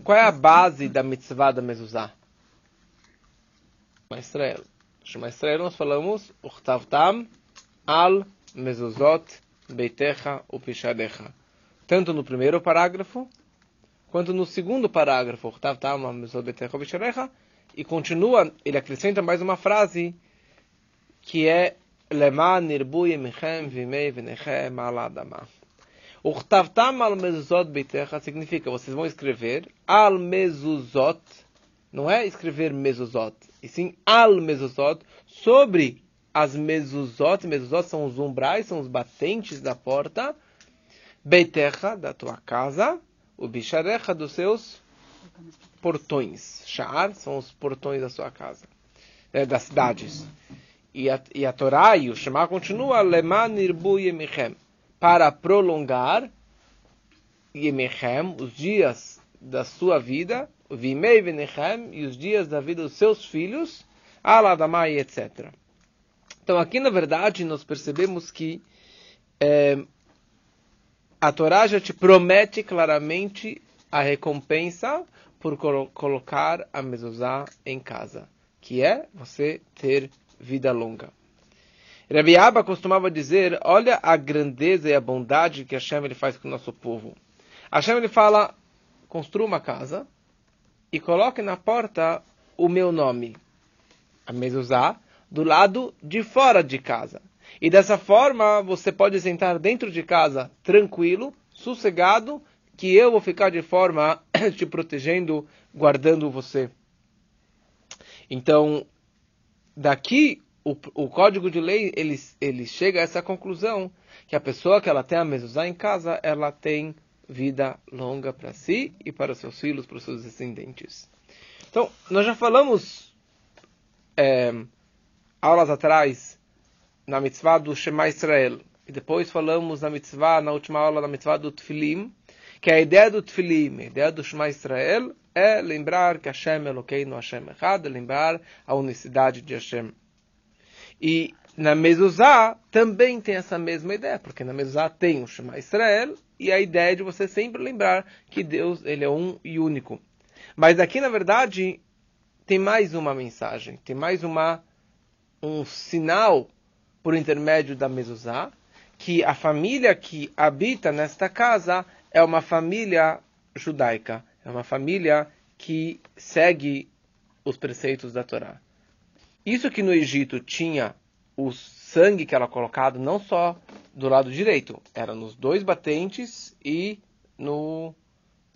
qual é a base da mitzvah da mezuzah? Shema Israel. Shema Israel nós falamos Uchtavtam al mezuzot beitecha upishadecha. Tanto no primeiro parágrafo, quanto no segundo parágrafo, Uchtavtam al mezuzot beitecha upishadecha, e continua, ele acrescenta mais uma frase, que é Lema nirbu yemichem vimei venechem al adama. Uchtavtam al mezuzot beitecha significa, vocês vão escrever al mezuzot, não é escrever mezuzot, e sim al mezuzot, sobre as mezuzot, mezuzot são os umbrais, são os batentes da porta, beitecha, da tua casa, o bicharecha, dos seus portões. Sha'ar são os portões da sua casa, é, das cidades. E a, e a Torá e o Shema continua, leman irbu yemichem, para prolongar yemichem, os dias da sua vida, Vimei Venechem, e os dias da vida dos seus filhos, Aladamai, etc. Então aqui na verdade nós percebemos que é, a Torá já te promete claramente a recompensa por colo colocar a mezuzá em casa, que é você ter vida longa. Rabi Abba costumava dizer, olha a grandeza e a bondade que Hashem ele faz com o nosso povo. Hashem ele fala, construa uma casa, e coloque na porta o meu nome, a mezuzá, do lado de fora de casa. E dessa forma você pode sentar dentro de casa tranquilo, sossegado, que eu vou ficar de forma te protegendo, guardando você. Então, daqui o, o código de lei ele, ele chega a essa conclusão que a pessoa que ela tem a mezuzá em casa, ela tem vida longa para si e para seus filhos, para os seus descendentes. Então, nós já falamos é, aulas atrás na mitzvah do Shema Israel. E depois falamos na mitzvah, na última aula, na mitzvah do Tfilim, que a ideia do Tfilim, a ideia do Shema Israel, é lembrar que Hashem é no Hashem Echad, lembrar a unicidade de Hashem. E na Mezuzá também tem essa mesma ideia, porque na Mezuzá tem o Shema Israel e a ideia de você sempre lembrar que Deus ele é um e único. Mas aqui, na verdade, tem mais uma mensagem, tem mais uma um sinal por intermédio da Mezuzá, que a família que habita nesta casa é uma família judaica, é uma família que segue os preceitos da Torá. Isso que no Egito tinha o sangue que era colocado não só do lado direito, era nos dois batentes e no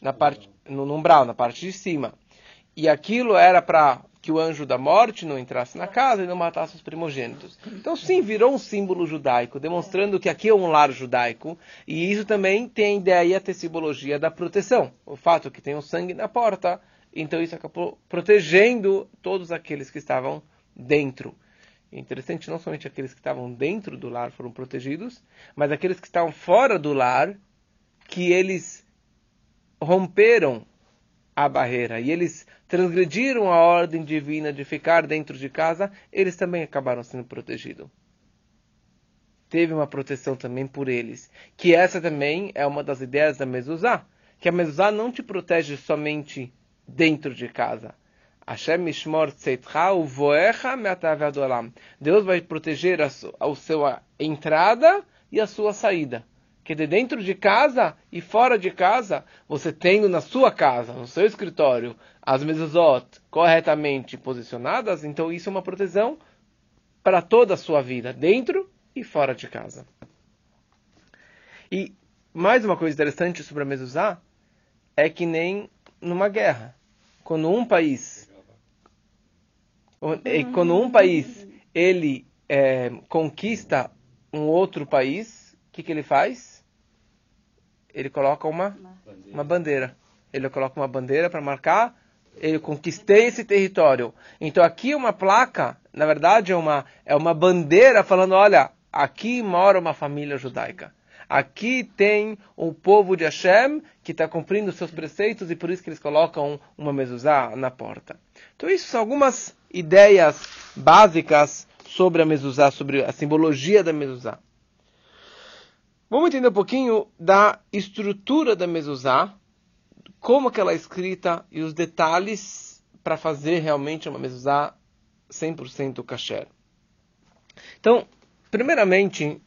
na parte no, umbral, na parte de cima. E aquilo era para que o anjo da morte não entrasse na casa e não matasse os primogênitos. Então, sim, virou um símbolo judaico, demonstrando que aqui é um lar judaico, e isso também tem ideia a simbologia da proteção. O fato que tem o sangue na porta, então isso acabou protegendo todos aqueles que estavam dentro. É interessante, não somente aqueles que estavam dentro do lar foram protegidos, mas aqueles que estavam fora do lar, que eles romperam a barreira e eles transgrediram a ordem divina de ficar dentro de casa, eles também acabaram sendo protegidos. Teve uma proteção também por eles, que essa também é uma das ideias da mezuzá, que a mezuzá não te protege somente dentro de casa, Hashem mishmor tzeitcha uvoecha me'atav Deus vai proteger a, a sua entrada e a sua saída. Que de dentro de casa e fora de casa, você tendo na sua casa, no seu escritório, as mezuzot corretamente posicionadas, então isso é uma proteção para toda a sua vida, dentro e fora de casa. E mais uma coisa interessante sobre a mezuzá é que nem numa guerra. Quando um país quando um país ele é, conquista um outro país, o que, que ele faz? Ele coloca uma, uma bandeira. Ele coloca uma bandeira para marcar, ele conquistei esse território. Então aqui uma placa, na verdade é uma, é uma bandeira falando, olha, aqui mora uma família judaica. Aqui tem o povo de Hashem que está cumprindo seus preceitos e por isso que eles colocam uma mezuzá na porta. Então isso são algumas ideias básicas sobre a mezuzá, sobre a simbologia da mezuzá. Vamos entender um pouquinho da estrutura da mezuzá, como que ela é escrita e os detalhes para fazer realmente uma mezuzá 100% kasher. Então, primeiramente,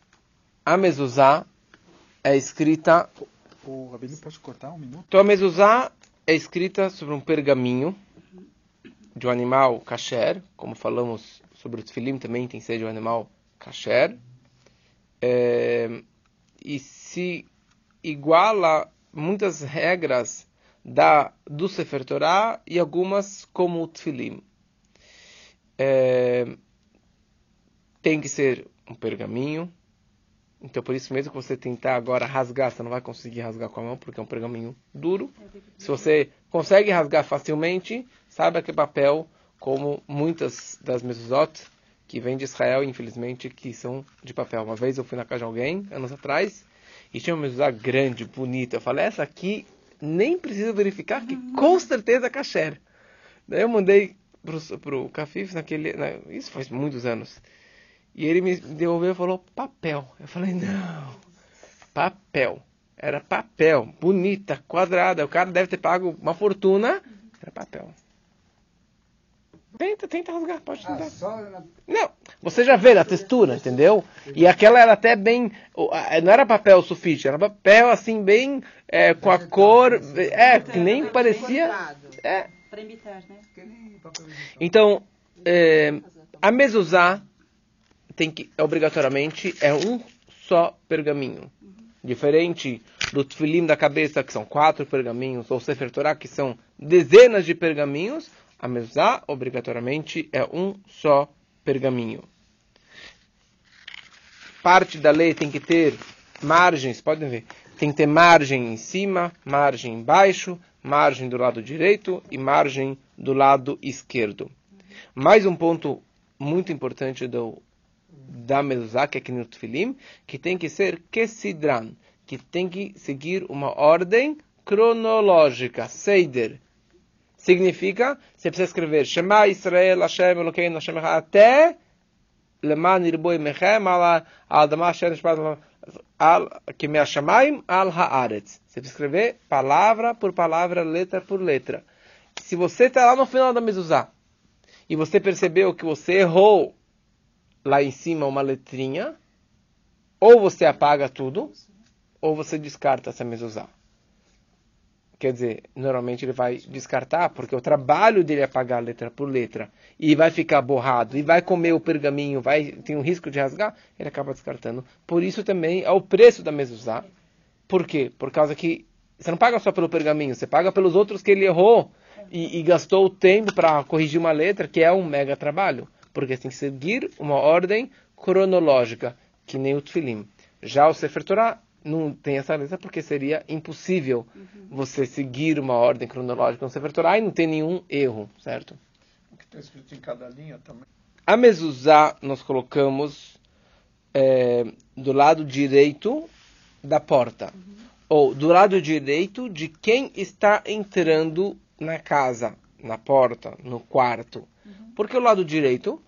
a mezuzá é escrita... O Rabino, posso cortar um minuto? Então, a mezuzá é escrita sobre um pergaminho de um animal kasher, como falamos sobre o tefilim também tem que ser de um animal kasher, é, e se iguala muitas regras da, do Sefer Torah e algumas como o tefilim. É, tem que ser um pergaminho, então por isso mesmo que você tentar agora rasgar, você não vai conseguir rasgar com a mão, porque é um pergaminho duro. Se você consegue rasgar facilmente, saiba que é papel como muitas das mezuzot que vêm de Israel, infelizmente, que são de papel. Uma vez eu fui na casa de alguém, anos atrás, e tinha uma mezuzá grande, bonita. Eu falei, essa aqui nem precisa verificar, que com certeza é kasher. Daí eu mandei pro, pro Cafif naquele... Na, isso faz muitos anos. E ele me devolveu e falou, papel. Eu falei, não, papel. Era papel, bonita, quadrada. O cara deve ter pago uma fortuna. Era papel. Tenta, tenta rasgar, pode tentar. Ah, só... Não, você já vê a textura, entendeu? E aquela era até bem. Não era papel sulfite, era papel assim, bem. É, com a cor. É, que nem parecia. É. né? Então, é, a mezuzá tem que, obrigatoriamente, é um só pergaminho. Diferente do tefilim da cabeça, que são quatro pergaminhos, ou Sefer Torah, que são dezenas de pergaminhos, a mezuzá, obrigatoriamente, é um só pergaminho. Parte da lei tem que ter margens, podem ver, tem que ter margem em cima, margem embaixo, margem do lado direito e margem do lado esquerdo. Mais um ponto muito importante do, da mezuzá, que é aqui no Tfilim, que tem que ser kesidran, que tem que seguir uma ordem cronológica, seider, Significa, você precisa escrever Shema Israel Hashem Elokeinu Hashem até Leman Irboi Mechem al Adama Hashem al Kimei Hashemayim al Haaretz. Você precisa escrever palavra por palavra, letra por letra. Se você está lá no final da mezuzá e você percebeu que você errou lá em cima uma letrinha, ou você apaga tudo, ou você descarta essa mezuzá. Quer dizer, normalmente ele vai descartar, porque o trabalho dele é pagar letra por letra, e vai ficar borrado, e vai comer o pergaminho, vai tem um risco de rasgar, ele acaba descartando. Por isso também é o preço da mezuzá. Por quê? Por causa que você não paga só pelo pergaminho, você paga pelos outros que ele errou e, e gastou o tempo para corrigir uma letra, que é um mega trabalho. Porque tem que seguir uma ordem cronológica, que nem o Tfilim. Já o Sefer Torah não tem essa letra porque seria impossível uhum. você seguir uma ordem cronológica no Sefer Torah e não ter nenhum erro, certo? O que está escrito em cada linha também. A mezuzá nós colocamos é, do lado direito da porta. Uhum. Ou do lado direito de quem está entrando na casa, na porta, no quarto. Uhum. Porque o lado direito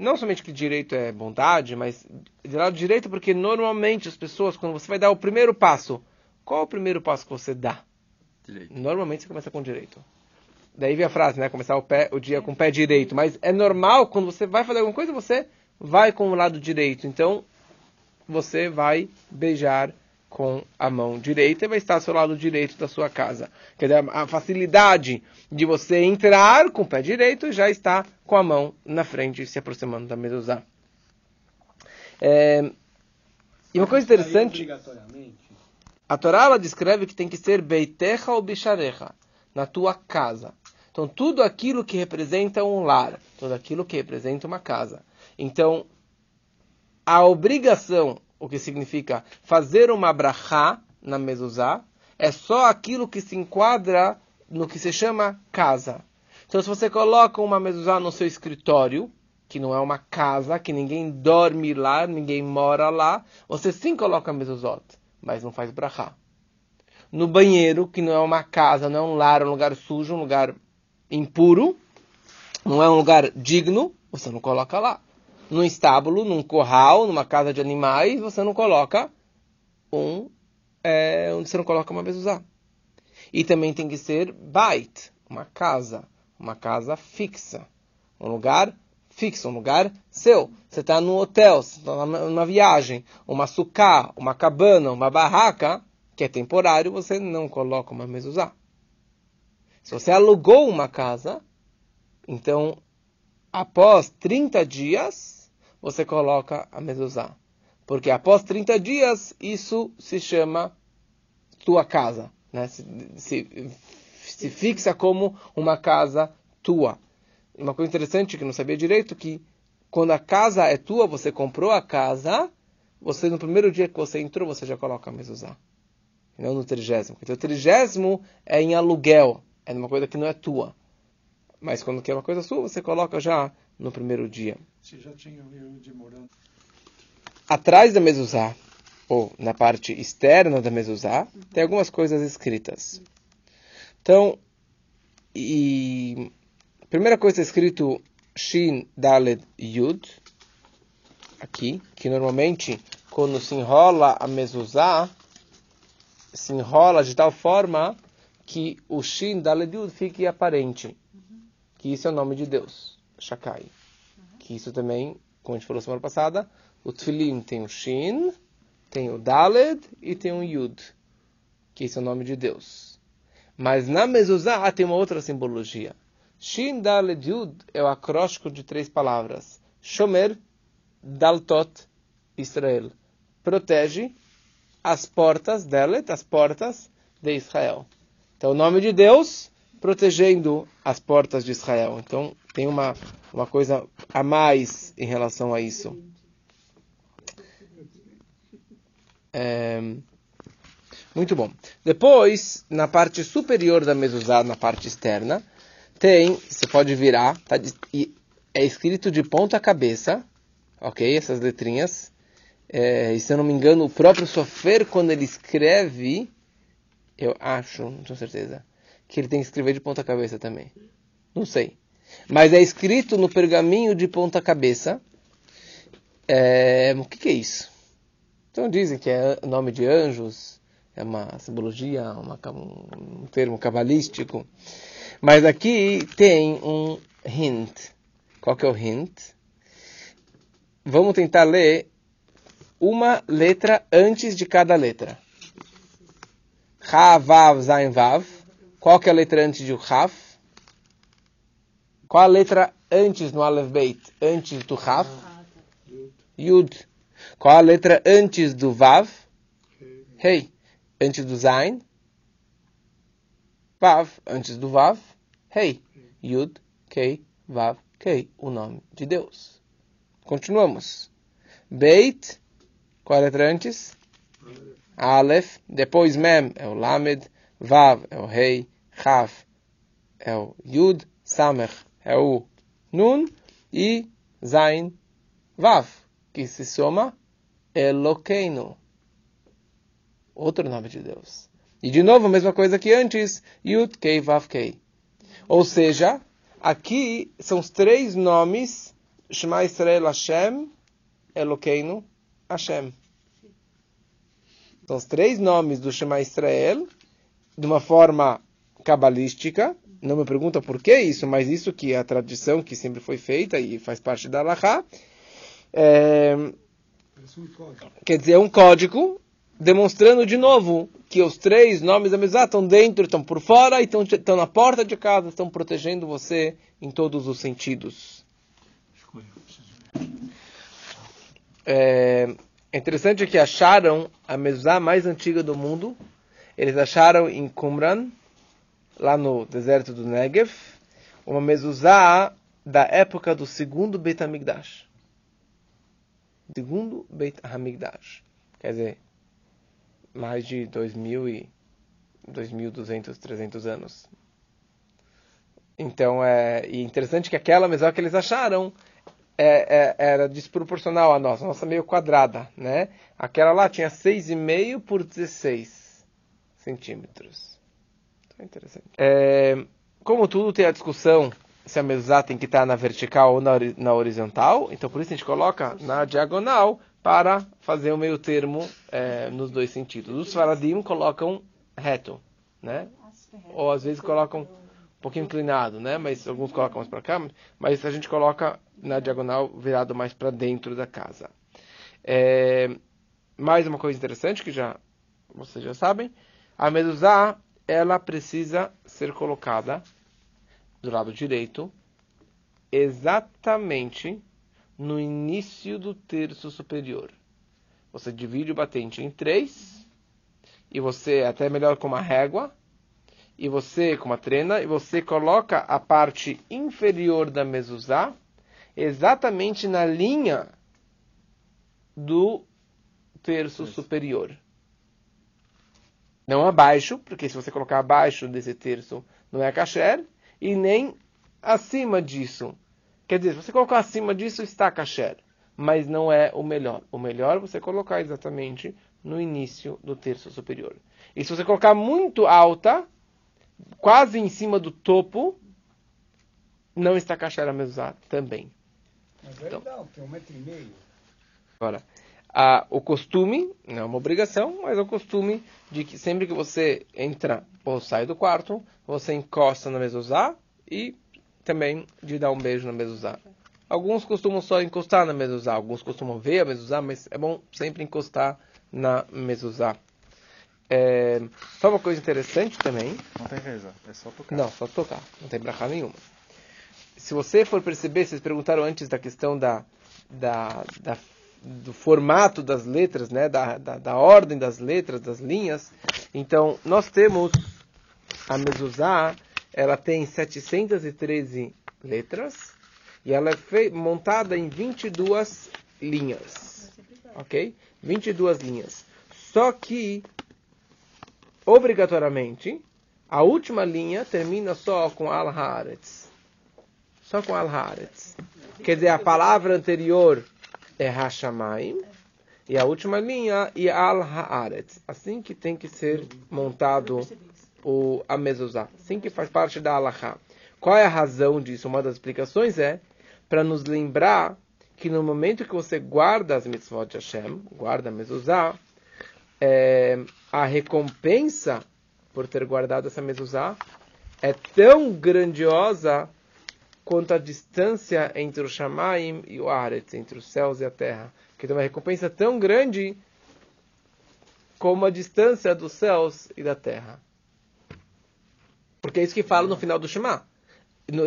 não somente que direito é bondade, mas de lado direito porque normalmente as pessoas, quando você vai dar o primeiro passo, qual é o primeiro passo que você dá? Direito. Normalmente você começa com direito. Daí vem a frase, né? Começar o, pé, o dia com o pé direito. Mas é normal, quando você vai fazer alguma coisa, você vai com o lado direito. Então, você vai beijar com a mão direita e vai estar ao seu lado direito da sua casa. Quer dizer, a facilidade de você entrar com o pé direito já está com a mão na frente, se aproximando da mezuzá. É, e uma coisa interessante, a Torá ela descreve que tem que ser beitecha ou bicharecha, na tua casa. Então, tudo aquilo que representa um lar, tudo aquilo que representa uma casa. Então, a obrigação o que significa fazer uma brachá na mezuzá, é só aquilo que se enquadra no que se chama casa. Então, se você coloca uma mezuzá no seu escritório, que não é uma casa, que ninguém dorme lá, ninguém mora lá, você sim coloca mezuzot, mas não faz brachá. No banheiro, que não é uma casa, não é um lar, é um lugar sujo, um lugar impuro, não é um lugar digno, você não coloca lá num estábulo, num corral, numa casa de animais, você não coloca um, é, você não coloca uma mezuzá. E também tem que ser bait, uma casa, uma casa fixa, um lugar fixo, um lugar seu. Você está no hotel, você está numa viagem, uma sucá, uma cabana, uma barraca, que é temporário, você não coloca uma mezuzá. Se você alugou uma casa, então após 30 dias, você coloca a mezuzá. Porque após 30 dias, isso se chama tua casa. Né? Se, se, se fixa como uma casa tua. Uma coisa interessante que eu não sabia direito, que quando a casa é tua, você comprou a casa, você no primeiro dia que você entrou, você já coloca a mezuzá. Não no trigésimo. Então o trigésimo é em aluguel, é uma coisa que não é tua. Mas quando quer uma coisa sua, você coloca já no primeiro dia. Se já tinha o. Atrás da mezuzá, ou na parte externa da mezuzá, tem algumas coisas escritas. Então, e a primeira coisa é escrito Shin Daled Yud, aqui, que normalmente quando se enrola a mezuzá, se enrola de tal forma que o Shin Daled Yud fique aparente que isso é o nome de Deus, Shakai. Que isso também, como a gente falou semana passada, o Tfilim tem o Shin, tem o Daled e tem o Yud, que isso é o nome de Deus. Mas na mezuzá tem uma outra simbologia. Shin, Daled, Yud é o acróstico de três palavras. Shomer, Daltot, Israel. Protege as portas, Dalet, as portas de Israel. Então o nome de Deus protegendo as portas de Israel. Então, tem uma, uma coisa a mais em relação a isso. É, muito bom. Depois, na parte superior da mezuzá, na parte externa, tem, você pode virar, tá, é escrito de ponta cabeça, ok? Essas letrinhas. É, e se eu não me engano, o próprio Sofer, quando ele escreve, eu acho, não tenho certeza, que ele tem que escrever de ponta cabeça também. Não sei. Mas é escrito no pergaminho de ponta cabeça. É, o que, que, é isso? Então dizem que é nome de anjos, é uma simbologia, uma, um termo cabalístico. Mas aqui tem um hint. Qual que é o hint? Vamos tentar ler uma letra antes de cada letra. Ha, Vav, Zain, Vav. Qual que é a letra antes do Raf? Qual a letra antes no Aleph Beit? Antes do Raf? Yud. Qual a letra antes do Vav? Rei. Antes do Zain? Vav. Antes do Vav? Rei. Yud, Kei, Vav, Kei. O nome de Deus. Continuamos. Beit. Qual a letra antes? Aleph. Depois Mem é o Lamed. Vav é o rei, Chaf é o Yud, Samech é o Nun e Zain, Vav, que se soma Eloqueino, outro nome de Deus. E de novo, a mesma coisa que antes, Yud, Kei, Vav, Kei. Ou seja, aqui são os três nomes, Shema Israel Hashem, Eloqueino, Hashem. São os três nomes do Shema Israel, de uma forma cabalística. Não me pergunta por que isso, mas isso que é a tradição que sempre foi feita e faz parte da Allahá. É, quer dizer, é um código demonstrando de novo que os três nomes da Mizá estão dentro, estão por fora e estão, estão na porta de casa, estão protegendo você em todos os sentidos. É, é interessante que acharam a Mezuzá mais antiga do mundo, eles acharam em Qumran, lá no deserto do Negev, uma mezuzá da época do segundo Beit HaMikdash. Segundo Beit HaMikdash. Quer dizer, mais de 2.000 e 2.200, 300 anos. Então, é e interessante que aquela mezuzá que eles acharam é, é, era desproporcional à nossa. A nossa meio quadrada, né? Aquela lá tinha 6,5 por 16 centímetros. Então, interessante. É, como tudo tem a discussão se a mesa tem que estar na vertical ou na, na, horizontal, então por isso a gente coloca na diagonal para fazer o meio termo é, nos dois sentidos. Os faradim colocam reto, né? ou às vezes colocam um pouquinho inclinado, né? Mas alguns colocam mais para cá, mas a gente coloca na diagonal virado mais para dentro da casa. É, mais uma coisa interessante que já vocês já sabem, a mezuzá ela precisa ser colocada do lado direito, exatamente no início do terço superior. Você divide o batente em três, e você, é até melhor com uma régua, e você com uma trena, e você coloca a parte inferior da mezuzá exatamente na linha do terço superior. Não abaixo, porque se você colocar abaixo desse terço não é kasher, e nem acima disso. Quer dizer, se você colocar acima disso está kasher, mas não é o melhor. O melhor é você colocar exatamente no início do terço superior. E se você colocar muito alta, quase em cima do topo, não está kasher a mesuzá também. Mas é então, legal, tem um metro e meio. Agora, a, o costume, não é uma obrigação, mas é o costume de que sempre que você entra ou sai do quarto, você encosta na mezuzá e também de dar um beijo na mezuzá. Alguns costumam só encostar na mezuzá, alguns costumam ver a mezuzá, mas é bom sempre encostar na mezuzá. É, só uma coisa interessante também. Não tem reza, é só tocar. Não, só tocar, não tem brachá nenhuma. Se você for perceber, vocês perguntaram antes da questão da, da, da do formato das letras, né, da, da, da, ordem das letras, das linhas. Então, nós temos a mezuzá, ela tem 713 letras e ela é montada em 22 linhas. Ok? 22 linhas. Só que, obrigatoriamente, a última linha termina só com al-haaretz. Só com al-haaretz. Quer dizer, a palavra anterior é Hashamayim. E a última linha, e al haaretz. Assim que tem que ser montado o, a mezuzá. Assim que faz parte da alahá. Qual é a razão disso? Uma das explicações é para nos lembrar que no momento que você guarda as mitzvot de Hashem, guarda a mezuzá, é, a recompensa por ter guardado essa mezuzá é tão grandiosa quanto a distância entre o Shamaim e o Aretz, entre os céus e a terra. Que tem uma recompensa tão grande como a distância dos céus e da terra. Porque é isso que fala no final do Shema. No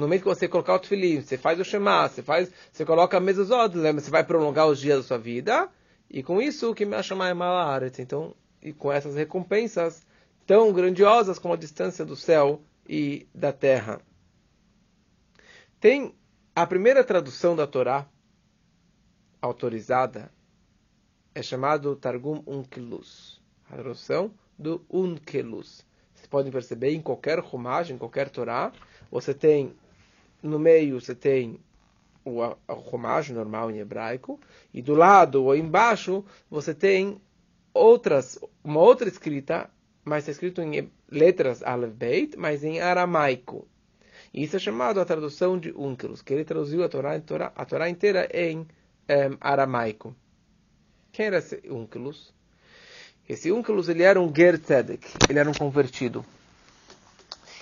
momento que você colocar o tefilim, você faz o Shema, você, faz, você coloca a mesa lembra? Você vai prolongar os dias da sua vida, e com isso o que me chama é Malaret. Então, e com essas recompensas tão grandiosas como a distância do céu e da terra. Tem a primeira tradução da Torá autorizada é chamado Targum Unkelus, a tradução do Unkelus. Vocês podem perceber em qualquer romagem, em qualquer Torá, você tem no meio você tem o romagem normal em hebraico e do lado ou embaixo você tem outras uma outra escrita, mas está escrito em letras Aleph Beit, mas em aramaico. E isso é chamado a tradução de Unkelus, que ele traduziu a Torá, a Torá, inteira em um, aramaico. Quem era esse Unkelus? Esse Unkelus ele era um Ger Tzedek, ele era um convertido.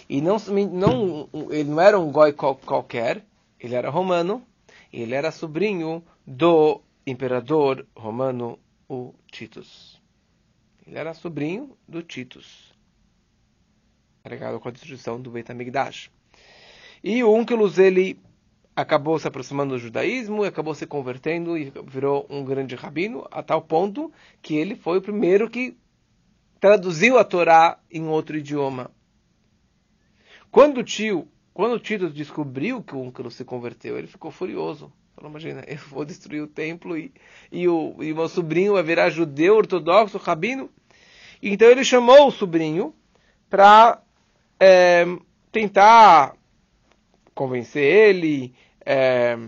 E não, não, ele não era um goi qualquer, ele era romano, ele era sobrinho do imperador romano, o Titus. Ele era sobrinho do Titus, carregado com a destruição do Beit HaMikdash. E o Unkelus, ele acabou se aproximando do judaísmo, acabou se convertendo e virou um grande rabino, a tal ponto que ele foi o primeiro que traduziu a Torá em outro idioma. Quando o tio, quando o Tito descobriu que o Unkelus se converteu, ele ficou furioso. Falou, imagina, eu vou destruir o templo e, e, o, e meu sobrinho vai virar judeu ortodoxo, rabino. Então ele chamou o sobrinho para é, eh, tentar convencer ele, é,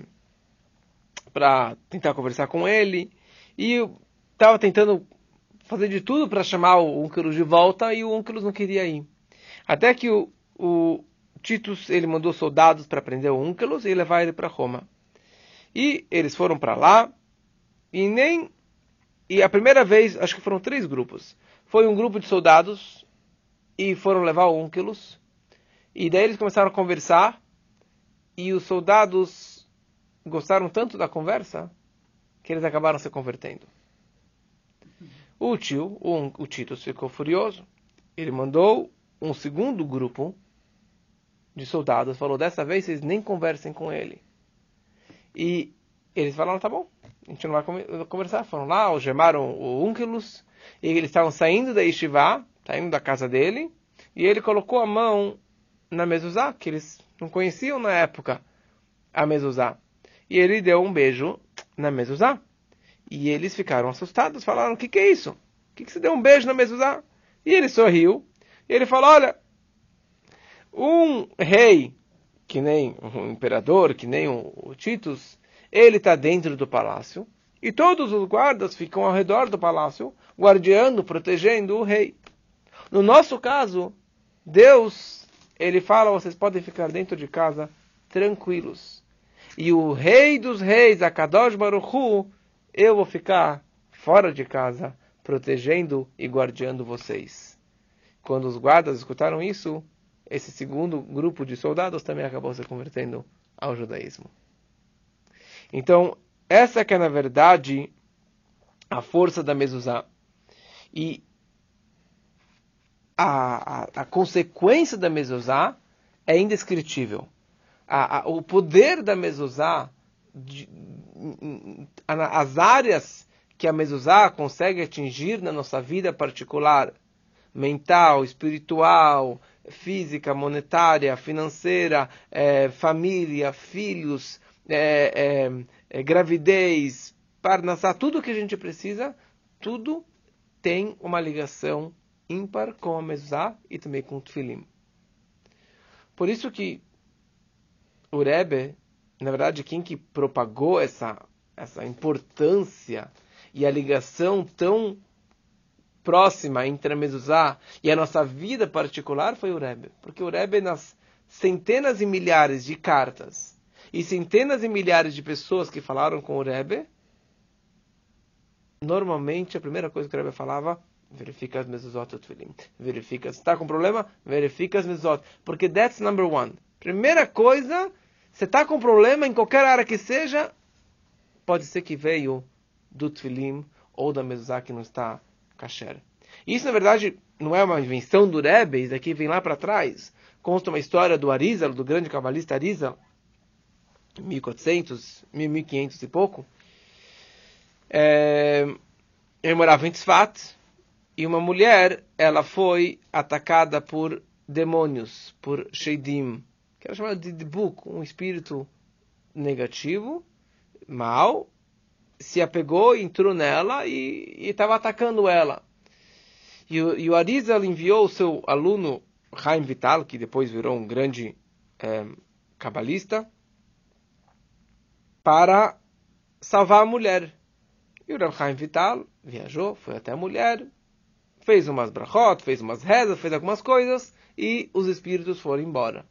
para tentar conversar com ele. E estava tentando fazer de tudo para chamar o Unkelus de volta e o Unkelus não queria ir. Até que o, o Titus ele mandou soldados para prender o Unkelus e levar ele para Roma. E eles foram para lá e nem e a primeira vez, acho que foram três grupos. Foi um grupo de soldados e foram levar o Unkelus. E daí eles começaram a conversar e os soldados gostaram tanto da conversa que eles acabaram se convertendo. O tio, o, o Titus, ficou furioso. Ele mandou um segundo grupo de soldados, falou: dessa vez vocês nem conversem com ele. E eles falaram: tá bom, a gente não vai conversar. Foram lá, algemaram o Unkelus, e eles estavam saindo da Yeshiva, saindo da casa dele, e ele colocou a mão na mezuzá, que eles não conheciam na época a mezuzá. E ele deu um beijo na mezuzá. E eles ficaram assustados, falaram: o que, que é isso? O que, que você deu um beijo na mezuzá? E ele sorriu, e ele falou: olha, um rei, que nem um imperador, que nem o Titus, ele está dentro do palácio, e todos os guardas ficam ao redor do palácio, guardiando, protegendo o rei. No nosso caso, Deus, ele fala: vocês podem ficar dentro de casa tranquilos. E o rei dos reis, Akadosh Baruch Hu, eu vou ficar fora de casa, protegendo e guardiando vocês. Quando os guardas escutaram isso, esse segundo grupo de soldados também acabou se convertendo ao judaísmo. Então, essa que é, na verdade, a força da mezuzá. E a, a, a consequência da mezuzá é indescritível. A, a, o poder da mezuzá, de, as áreas que a mezuzá consegue atingir na nossa vida particular, mental, espiritual, física, monetária, financeira, é, família, filhos, é, é, gravidez, parnassá, tudo que a gente precisa, tudo tem uma ligação ímpar com a mezuzá e também com o tefilim. Por isso que o Rebbe, na verdade, quem que propagou essa, essa importância e a ligação tão próxima entre a mezuzá e a nossa vida particular foi o Rebbe. Porque o Rebbe, nas centenas e milhares de cartas e centenas e milhares de pessoas que falaram com o Rebbe, normalmente a primeira coisa que o Rebbe falava verifica as mezuzot tefilim. Verifica. Se está com problema, verifica as mezuzot. Porque that's number one. Primeira coisa, se está com problema em qualquer área que seja, pode ser que veio do tefilim ou da mezuzá que não está kasher. Isso, na verdade, não é uma invenção do Rebbe, isso aqui vem lá para trás. Consta uma história do Arizal, do grande cabalista Arizal, 1400, 1500 e pouco. É, ele morava em Tzfat, e uma mulher, ela foi atacada por demônios, por Sheidim, que era chamado de Dibuk, um espírito negativo, mal, se apegou, entrou nela e estava atacando ela. E, e o Arizal enviou o seu aluno, Chaim Vital, que depois virou um grande é, cabalista, para salvar a mulher. E o Rav Chaim Vital viajou, foi até a mulher, fez umas brachot, fez umas rezas, fez algumas coisas e os espíritos foram embora.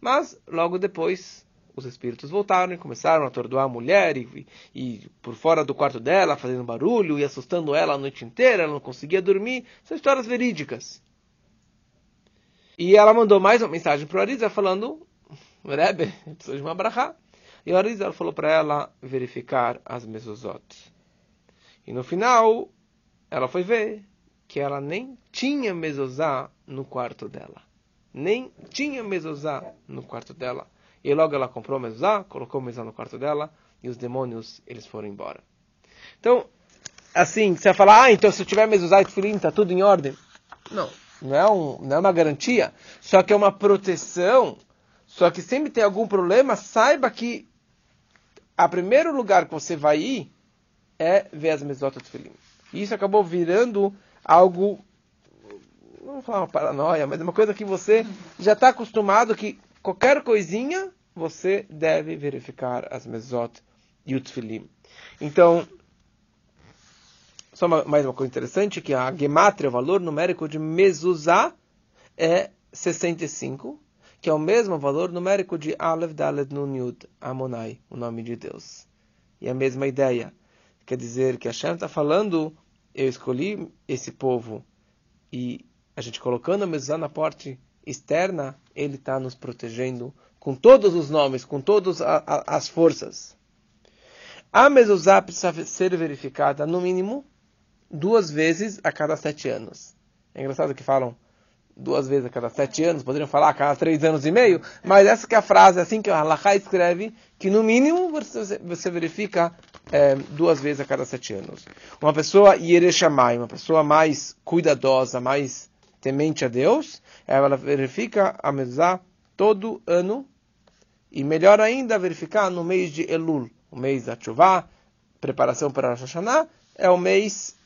Mas logo depois os espíritos voltaram e começaram a atordoar a mulher e, e, por fora do quarto dela, fazendo barulho e assustando ela a noite inteira, ela não conseguia dormir. São histórias verídicas. E ela mandou mais uma mensagem para o Arizal falando, Rebbe, preciso de uma brachá. E o Arizal falou para ela verificar as mesuzot. E no final, ela foi ver que ela nem tinha mezuzá no quarto dela. Nem tinha mezuzá no quarto dela. E logo ela comprou mezuzá, colocou mezuzá no quarto dela, e os demônios, eles foram embora. Então, assim, você vai falar, ah, então se eu tiver mezuzá e tefilim, está tudo em ordem. Não, não é, um, não é uma garantia, só que é uma proteção. Só que sempre tem algum problema, saiba que a primeiro lugar que você vai ir é ver as e tefilim. E isso acabou virando algo, não vou falar uma paranoia, mas uma coisa que você já está acostumado que qualquer coisinha você deve verificar as mesot e o tfilim. Então, só uma, mais uma coisa interessante, que a gematria, o valor numérico de mezuzá, é 65, que é o mesmo valor numérico de Aleph Dalet Nun Yud, Amonai, o nome de Deus. E a mesma ideia. Quer dizer que a Hashem está falando eu escolhi esse povo e a gente colocando a mezuzá na porta externa, ele está nos protegendo com todos os nomes, com todas as forças. A mezuzá precisa ser verificada, no mínimo, duas vezes a cada sete anos. É engraçado que falam duas vezes a cada sete anos, poderiam falar a cada três anos e meio, mas essa que é a frase, assim que a Halakha escreve, que no mínimo você, você verifica é, duas vezes a cada sete anos. Uma pessoa Yereshamai, uma pessoa mais cuidadosa, mais temente a Deus, ela verifica a mezuzá todo ano, e melhor ainda, verificar no mês de Elul, o mês da Chuvá, preparação para Rosh Hashanah, é o mês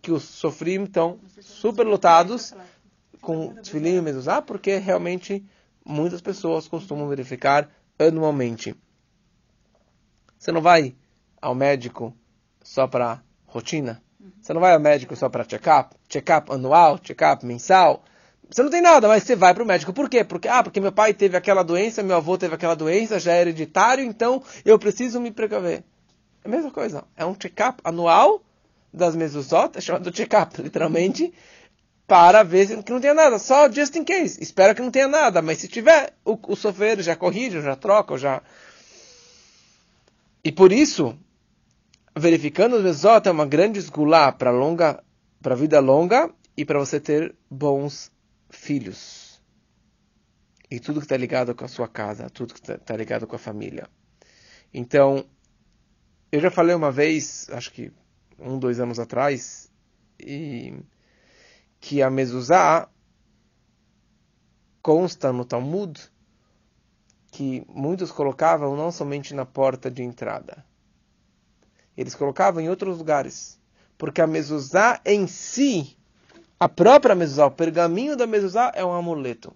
que os sofrim estão super lotados com Tfilim e Mezuzá, porque realmente muitas pessoas costumam verificar anualmente. Você não vai ao médico só para rotina? Você não vai ao médico só para check-up? Check-up anual, check-up mensal? Você não tem nada, mas você vai para o médico. Por quê? Porque, ah, porque meu pai teve aquela doença, meu avô teve aquela doença, já é hereditário, então eu preciso me precaver. É a mesma coisa. É um check-up anual das mezuzot, é chamado check-up, literalmente, para ver que não tenha nada. Só just in case. Espero que não tenha nada, mas se tiver, o, o sofrer já corrige, já troca, já... E por isso, verificando os mezuzot é uma grande esgulá para longa, para vida longa e para você ter bons filhos. E tudo que está ligado com a sua casa, tudo que está tá ligado com a família. Então, eu já falei uma vez, acho que um, dois anos atrás, e que a mezuzá consta no Talmud que muitos colocavam não somente na porta de entrada. Eles colocavam em outros lugares. Porque a mezuzá em si a própria mezuzá, o pergaminho da mezuzá é um amuleto.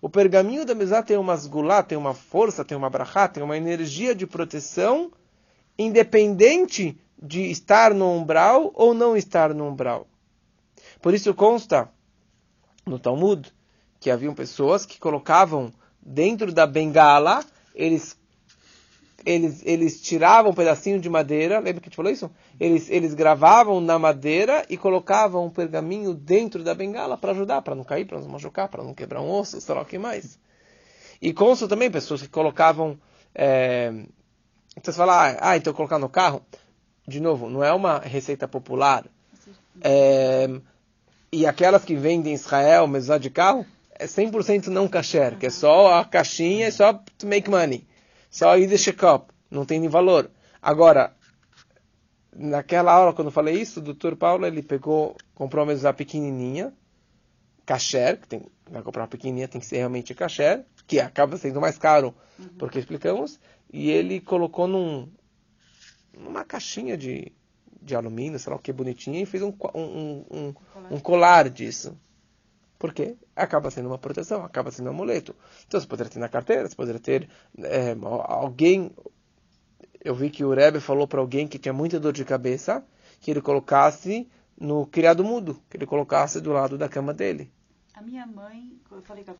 O pergaminho da mezuzá tem uma sgulá, tem uma força, tem uma brachá, tem uma energia de proteção, independente de estar no umbral ou não estar no umbral. Por isso consta no Talmud que haviam pessoas que colocavam dentro da bengala, eles eles, eles tiravam um pedacinho de madeira, lembra que a gente falou isso? Eles, eles gravavam na madeira e colocavam um pergaminho dentro da bengala para ajudar, para não cair, para não machucar, para não quebrar um osso, sei lá o que mais. E isso também pessoas que colocavam. É, você fala, ah, então colocar no carro. De novo, não é uma receita popular. É, e aquelas que vendem em Israel, mesmo de carro, é 100% não kasher, que é só a caixinha, é só to make money. Só de check-up, não tem nem valor. Agora, naquela aula, quando eu falei isso, o doutor Paulo, ele pegou, comprou uma mesa pequenininha, kasher, que tem, vai comprar uma pequenininha, tem que ser realmente kasher, que acaba sendo mais caro, uhum. porque explicamos, e ele colocou num, numa caixinha de, de alumínio, sei lá o que, bonitinha, e fez um, um, um, um colar disso. Por quê? Acaba sendo uma proteção, acaba sendo um amuleto. Então você poderia ter na carteira, você poderia ter é, alguém. Eu vi que o Rebbe falou para alguém que tinha muita dor de cabeça que ele colocasse no criado mudo, que ele colocasse do lado da cama dele. A minha mãe, eu falei que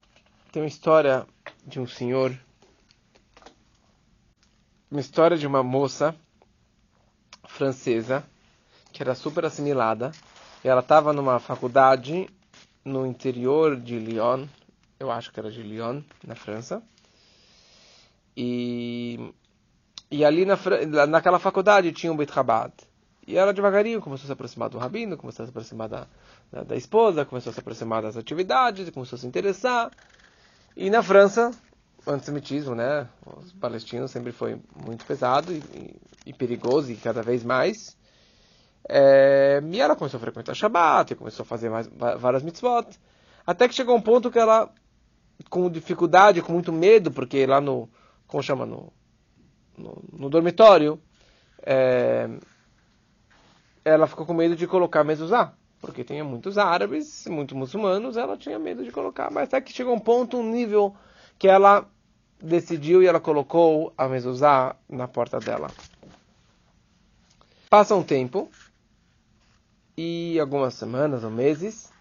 tem uma história de um senhor, uma história de uma moça francesa que era super assimilada. Ela estava numa faculdade no interior de Lyon, eu acho que era de Lyon, na França. E, e ali na, naquela faculdade tinha um Beit Chabad. E ela devagarinho começou a se aproximar do rabino, começou a se aproximar da, da, da, esposa, começou a se aproximar das atividades, começou a se interessar. E na França, o antissemitismo, né, os palestinos sempre foi muito pesado e, e, e perigoso e cada vez mais. É, e ela começou a frequentar Shabbat, começou a fazer mais, várias mitzvot, até que chegou um ponto que ela, com dificuldade, com muito medo, porque lá no, como chama, no, no, no dormitório, é, ela ficou com medo de colocar mezuzá, porque tinha muitos árabes, muitos muçulmanos, ela tinha medo de colocar, mas até que chegou um ponto, um nível, que ela decidiu e ela colocou a mezuzá na porta dela. Passa um tempo, e algumas semanas ou meses,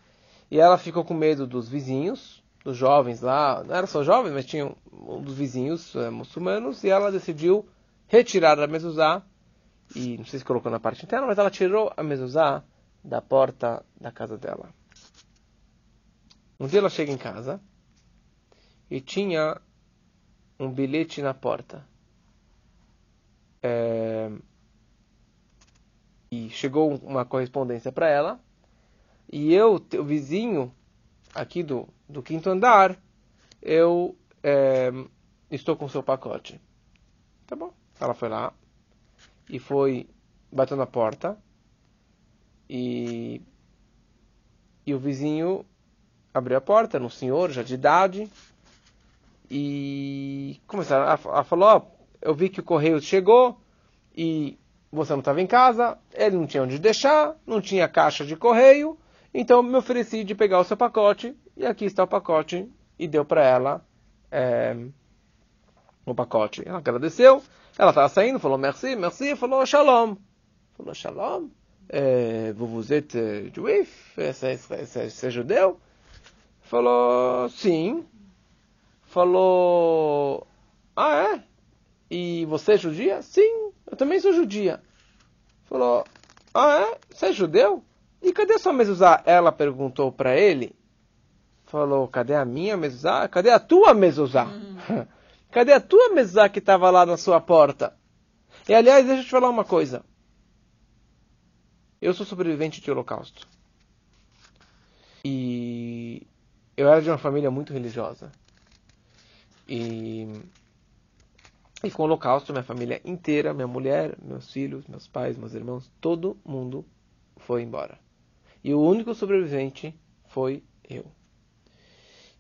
e ela ficou com medo dos vizinhos, dos jovens lá, não era só jovens, mas tinham um dos vizinhos é, muçulmanos, e ela decidiu retirar a mezuzá, e não sei se colocou na parte interna, mas ela tirou a mezuzá da porta da casa dela. Um dia ela chega em casa e tinha um bilhete na porta. É... E chegou uma correspondência para ela. E eu, o vizinho aqui do, do quinto andar, eu é, estou com seu pacote. Tá bom. Ela foi lá e foi bateu na porta e e o vizinho abriu a porta, era um senhor já de idade e começaram a, a falar, ó, eu vi que o correio chegou e você não estava em casa, ele não tinha onde deixar, não tinha caixa de correio, então me ofereci de pegar o seu pacote e aqui está o pacote e deu para ela é, o pacote. Ela agradeceu, ela estava saindo, falou merci, merci, falou shalom. Falou shalom, é, vous êtes euh, juif, você é judeu? Falou sim. Falou, ah é? E você é judia? Sim, também sou judia. Falou, ah é? Você é judeu? E cadê a sua mezuzá? Ela perguntou para ele. Falou, cadê a minha mezuzá? Cadê a tua mezuzá? Uhum. Cadê a tua mezuzá que estava lá na sua porta? E aliás, deixa eu te falar uma coisa. Eu sou sobrevivente de holocausto. E eu era de uma família muito religiosa. E, e com o holocausto, minha família inteira, minha mulher, meus filhos, meus pais, meus irmãos, todo mundo foi embora. E o único sobrevivente foi eu.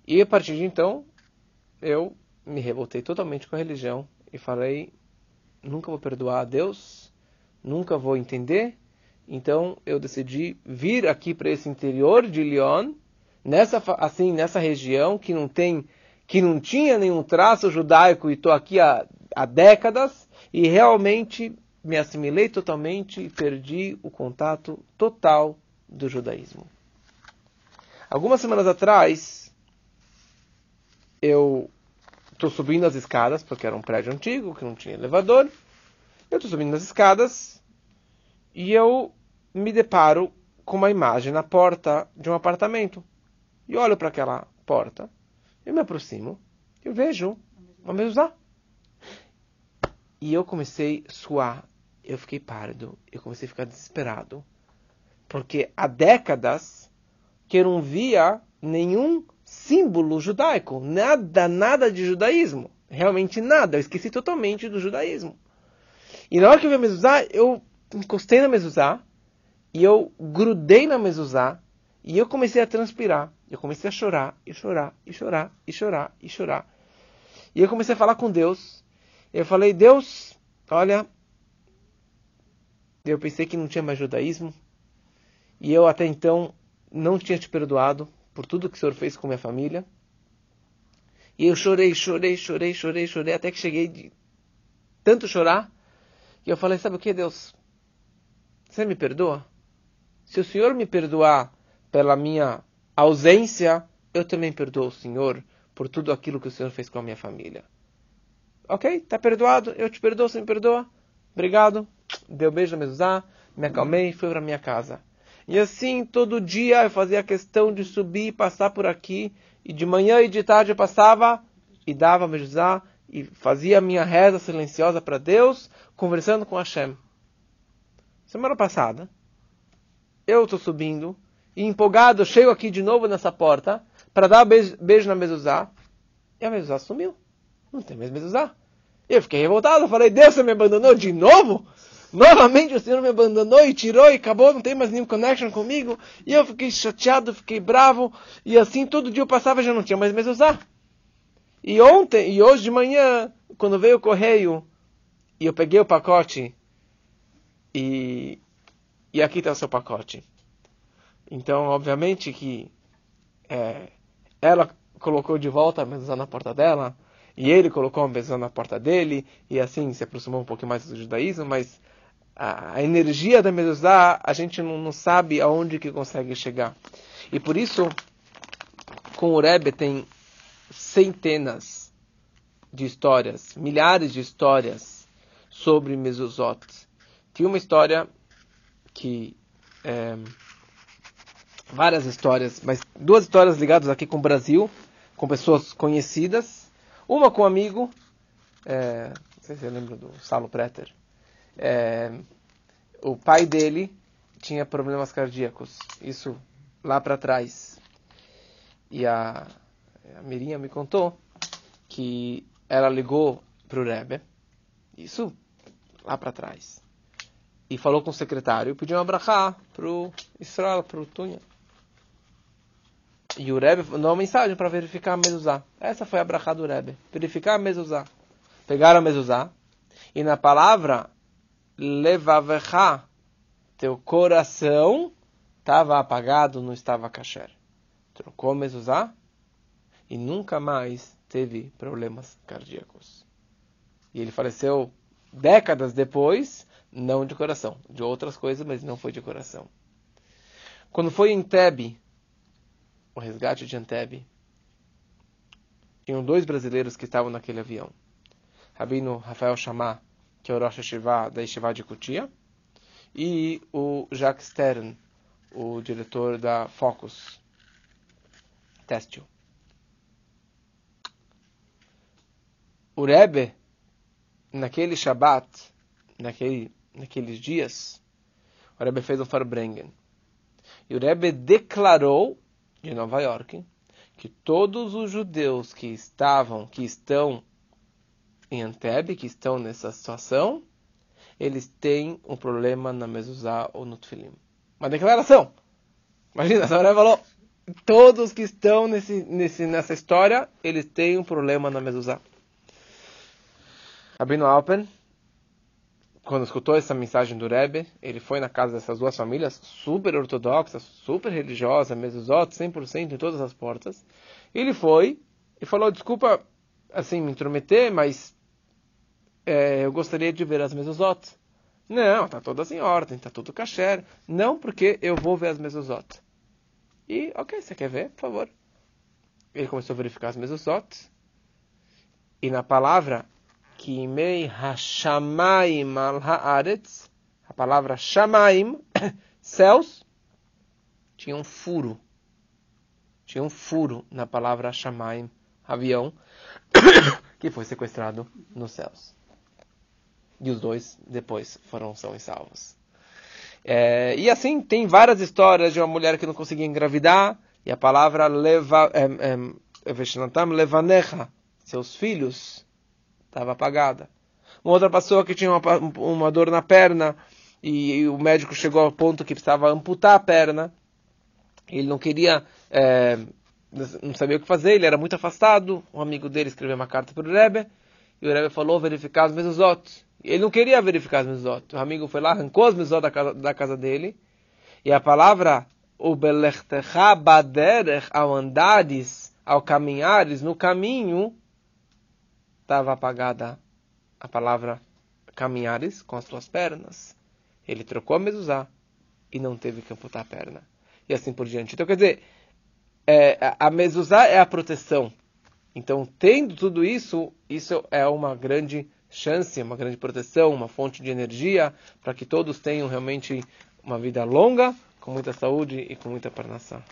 E a partir de então, eu me revoltei totalmente com a religião e falei: nunca vou perdoar a Deus, nunca vou entender. Então eu decidi vir aqui para esse interior de Lyon, nessa assim nessa região que não tem, que não tinha nenhum traço judaico e estou aqui há, há décadas e realmente me assimilei totalmente e perdi o contato total do judaísmo. Algumas semanas atrás, eu estou subindo as escadas, porque era um prédio antigo, que não tinha elevador. Eu estou subindo as escadas e eu me deparo com uma imagem na porta de um apartamento. E olho para aquela porta, eu me aproximo, eu vejo uma mezuzá. E eu comecei a suar, eu fiquei pálido, eu comecei a ficar desesperado. Porque há décadas que eu não via nenhum símbolo judaico, nada, nada de judaísmo. Realmente nada, eu esqueci totalmente do judaísmo. E na hora que eu vi a mezuzá, eu encostei na mezuzá, e eu grudei na mezuzá, e eu comecei a transpirar. Eu comecei a chorar, e chorar, e chorar, e chorar, e chorar. E eu comecei a falar com Deus. Eu falei, Deus, olha, eu pensei que não tinha mais judaísmo, e eu até então não tinha te perdoado por tudo que o Senhor fez com minha família. E eu chorei, chorei, chorei, chorei, chorei, até que cheguei de tanto chorar, que eu falei, sabe o que, Deus? Você me perdoa? Se o Senhor me perdoar pela minha ausência, eu também perdoo o Senhor por tudo aquilo que o Senhor fez com a minha família. Ok? Está perdoado? Eu te perdoo, você me perdoa? Obrigado. Deu beijo na mesa, me acalmei e fui para minha casa. E assim, todo dia eu fazia questão de subir e passar por aqui. E de manhã e de tarde eu passava e dava mezuzá e fazia a minha reza silenciosa para Deus, conversando com Hashem. Semana passada, eu estou subindo e empolgado, chego aqui de novo nessa porta para dar beijo, beijo na mezuzá. E a mezuzá sumiu. Não tem mais mezuzá. Eu fiquei revoltado, falei, Deus, você me abandonou de novo? Novamente o Senhor me abandonou e tirou e acabou, não tem mais nenhum connection comigo. E eu fiquei chateado, fiquei bravo. E assim todo dia eu passava já não tinha mais usar. E ontem, e hoje de manhã, quando veio o correio, e eu peguei o pacote, e, e aqui está o seu pacote. Então, obviamente que é, ela colocou de volta a mesa na porta dela, e ele colocou a mesa na porta dele, e assim se aproximou um pouquinho mais do judaísmo, mas a, energia da Mezuzá, a gente não, não, sabe aonde que consegue chegar. E por isso, com o Rebbe tem centenas de histórias, milhares de histórias sobre Mezuzot. Tinha uma história que é, várias histórias, mas duas histórias ligadas aqui com o Brasil, com pessoas conhecidas. Uma com um amigo, é, não sei se você lembra do Salo Preter. É, o pai dele tinha problemas cardíacos, isso lá para trás. E a, a Mirinha me contou que ela ligou para o Rebbe, isso lá para trás, e falou com o secretário, pediu um abrahá para o Israel, para o Tunha. E o Rebbe mandou uma mensagem para verificar a mezuzá. Essa foi a abrahá do Rebbe, verificar a mezuzá. Pegaram a mezuzá, e na palavra levavecha, teu coração estava apagado, não estava kasher. Trocou a mezuzá e nunca mais teve problemas cardíacos. E ele faleceu décadas depois, não de coração, de outras coisas, mas não foi de coração. Quando foi em Tebe, o resgate de Antebe, tinham dois brasileiros que estavam naquele avião. Rabino Rafael Chamá, que é o Rosh Hashiva da Yeshiva de Kutia, e o Jacques Stern, o diretor da Focus Têxtil. O Rebbe, naquele Shabat, naquele, naqueles dias, o Rebbe fez um Farbrengen. E o Rebbe declarou, de Nova York, que todos os judeus que estavam, que estão em Anteb, que estão nessa situação, eles têm um problema na mezuzá ou no tefilim. Uma declaração. Imagina, a senhora falou, todos que estão nesse, nesse, nessa história, eles têm um problema na mezuzá. Rabino Alpen, quando escutou essa mensagem do Rebbe, ele foi na casa dessas duas famílias, super ortodoxas, super religiosas, mezuzot, 100% em todas as portas. Ele foi e falou, desculpa, assim, me intrometer, mas é, eu gostaria de ver as mezuzot. Não, está todas em ordem, está tudo kasher. Não, porque eu vou ver as mezuzot. E, ok, você quer ver? Por favor. Ele começou a verificar as mezuzot. E na palavra Kimei Hashamaim al Haaretz, a palavra Shamaim, céus, tinha um furo. Tinha um furo na palavra Shamaim, avião, que foi sequestrado nos céus. E os dois depois foram são e salvos. É, e assim tem várias histórias de uma mulher que não conseguia engravidar e a palavra leva levanecha, seus filhos, estava apagada. Uma outra pessoa que tinha uma, uma dor na perna e, e, o médico chegou ao ponto que precisava amputar a perna. Ele não queria, é, não sabia o que fazer, ele era muito afastado. Um amigo dele escreveu uma carta para o Rebbe e o Rebbe falou verificar as mezuzot. Ele não queria verificar as mezuzot. O amigo foi lá, arrancou as mezuzot da casa, da casa dele. E a palavra o ao andares, ao caminhares, no caminho, estava apagada a palavra caminhares com as tuas pernas. Ele trocou a mezuzá e não teve que amputar a perna. E assim por diante. Então, quer dizer, é, a mezuzá é a proteção. Então, tendo tudo isso, isso é uma grande chance, uma grande proteção, uma fonte de energia para que todos tenham realmente uma vida longa, com muita saúde e com muita parnação.